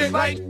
shit right.